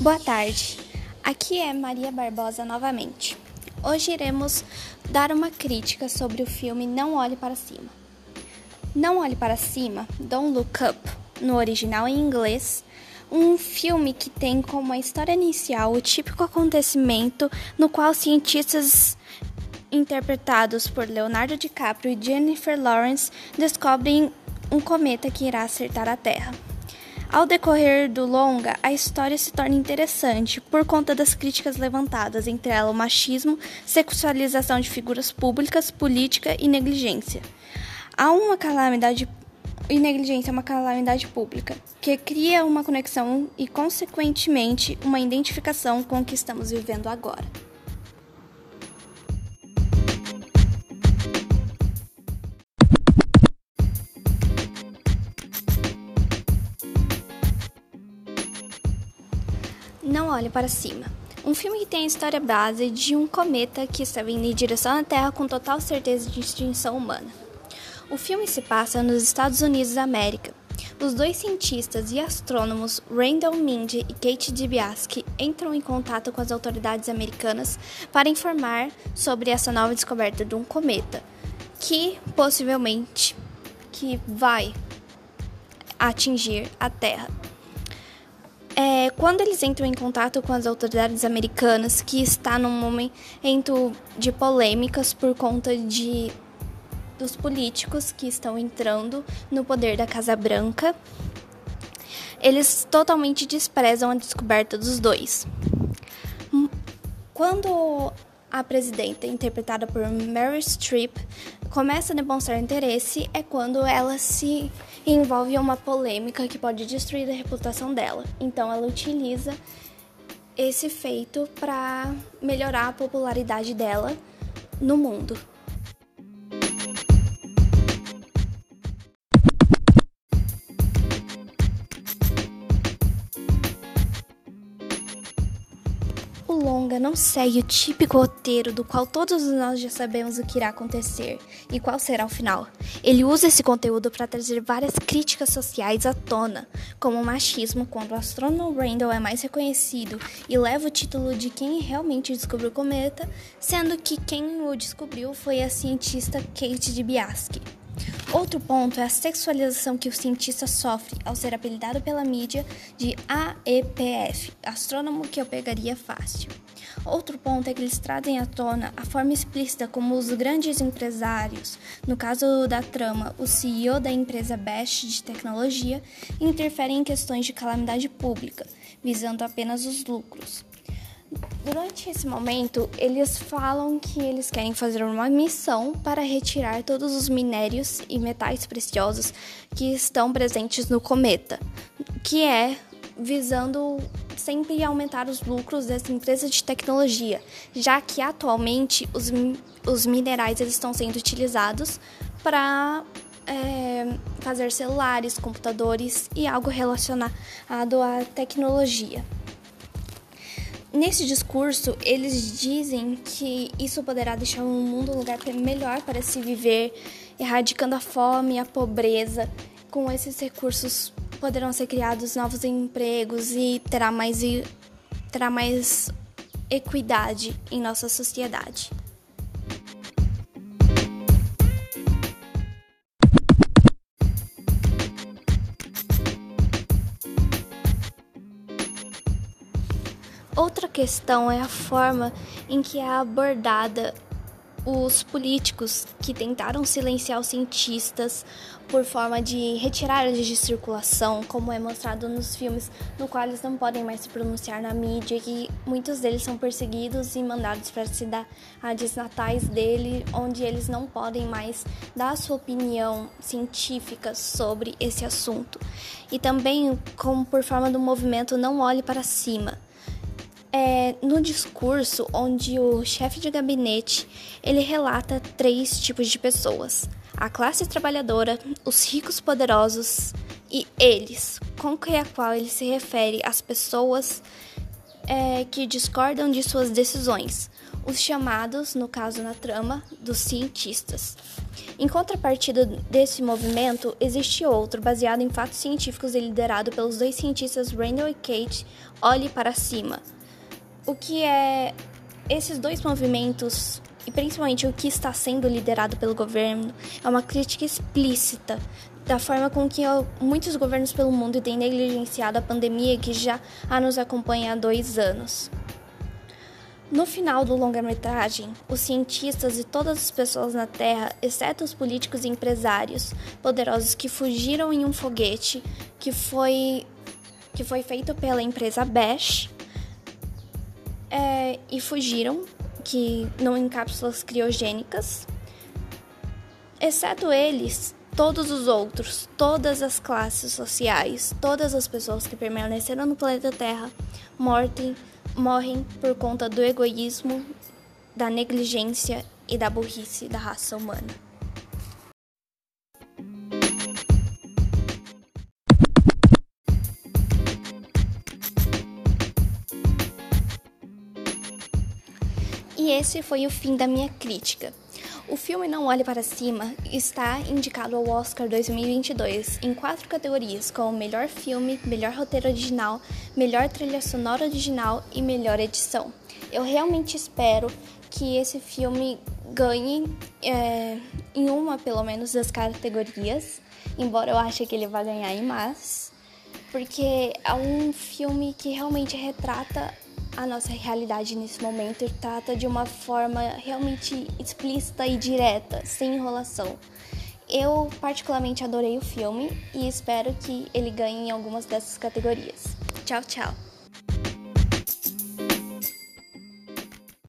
Boa tarde, aqui é Maria Barbosa novamente. Hoje iremos dar uma crítica sobre o filme Não Olhe Para Cima. Não Olhe Para Cima, Don't Look Up, no original em inglês, um filme que tem como a história inicial o típico acontecimento no qual cientistas interpretados por Leonardo DiCaprio e Jennifer Lawrence descobrem um cometa que irá acertar a Terra. Ao decorrer do longa, a história se torna interessante por conta das críticas levantadas, entre elas o machismo, sexualização de figuras públicas, política e negligência. Há uma calamidade e negligência é uma calamidade pública, que cria uma conexão e, consequentemente, uma identificação com o que estamos vivendo agora. Não olhe para cima. Um filme que tem a história base de um cometa que está vindo em direção à Terra com total certeza de extinção humana. O filme se passa nos Estados Unidos da América. Os dois cientistas e astrônomos Randall Mindy e Kate Dibiaski entram em contato com as autoridades americanas para informar sobre essa nova descoberta de um cometa que possivelmente que vai atingir a Terra. É, quando eles entram em contato com as autoridades americanas, que está num momento de polêmicas por conta de dos políticos que estão entrando no poder da Casa Branca, eles totalmente desprezam a descoberta dos dois. Quando a presidenta, interpretada por Mary Streep, começa a demonstrar interesse é quando ela se envolve em uma polêmica que pode destruir a reputação dela. Então ela utiliza esse feito para melhorar a popularidade dela no mundo. O longa não segue o típico roteiro do qual todos nós já sabemos o que irá acontecer e qual será o final. Ele usa esse conteúdo para trazer várias críticas sociais à tona, como o machismo quando o astrônomo Randall é mais reconhecido e leva o título de quem realmente descobriu o cometa, sendo que quem o descobriu foi a cientista Kate Dibiaski. Outro ponto é a sexualização que o cientista sofre ao ser apelidado pela mídia de AEPF, astrônomo que eu pegaria fácil. Outro ponto é que eles trazem à tona a forma explícita como os grandes empresários, no caso da trama, o CEO da empresa Best de tecnologia, interferem em questões de calamidade pública, visando apenas os lucros. Durante esse momento, eles falam que eles querem fazer uma missão para retirar todos os minérios e metais preciosos que estão presentes no cometa, que é visando sempre aumentar os lucros dessa empresa de tecnologia, já que atualmente os, os minerais eles estão sendo utilizados para é, fazer celulares, computadores e algo relacionado à tecnologia. Nesse discurso, eles dizem que isso poderá deixar o mundo um lugar melhor para se viver, erradicando a fome e a pobreza. Com esses recursos poderão ser criados novos empregos e terá mais, terá mais equidade em nossa sociedade. Outra questão é a forma em que é abordada os políticos que tentaram silenciar os cientistas por forma de retirar eles de circulação, como é mostrado nos filmes, no qual eles não podem mais se pronunciar na mídia e muitos deles são perseguidos e mandados para cidades natais dele, onde eles não podem mais dar sua opinião científica sobre esse assunto. E também como por forma do movimento Não Olhe para Cima é, no discurso onde o chefe de gabinete ele relata três tipos de pessoas: a classe trabalhadora, os ricos poderosos e eles, com que a qual ele se refere às pessoas é, que discordam de suas decisões. os chamados, no caso na trama, dos cientistas. Em contrapartida desse movimento, existe outro, baseado em fatos científicos e liderado pelos dois cientistas Randall e Kate Olhe para Cima. O que é esses dois movimentos e principalmente o que está sendo liderado pelo governo é uma crítica explícita da forma com que muitos governos pelo mundo têm negligenciado a pandemia que já a nos acompanha há dois anos. No final do longa-metragem, os cientistas e todas as pessoas na Terra, exceto os políticos e empresários poderosos que fugiram em um foguete que foi, que foi feito pela empresa Bash é, e fugiram, que não em cápsulas criogênicas, exceto eles, todos os outros, todas as classes sociais, todas as pessoas que permaneceram no planeta Terra mortem morrem por conta do egoísmo, da negligência e da burrice da raça humana. E esse foi o fim da minha crítica. O filme Não Olhe Para Cima está indicado ao Oscar 2022 em quatro categorias, como melhor filme, melhor roteiro original, melhor trilha sonora original e melhor edição. Eu realmente espero que esse filme ganhe é, em uma, pelo menos, das categorias, embora eu ache que ele vai ganhar em mais, porque é um filme que realmente retrata a nossa realidade nesse momento e trata de uma forma realmente explícita e direta, sem enrolação. Eu particularmente adorei o filme e espero que ele ganhe em algumas dessas categorias. Tchau, tchau!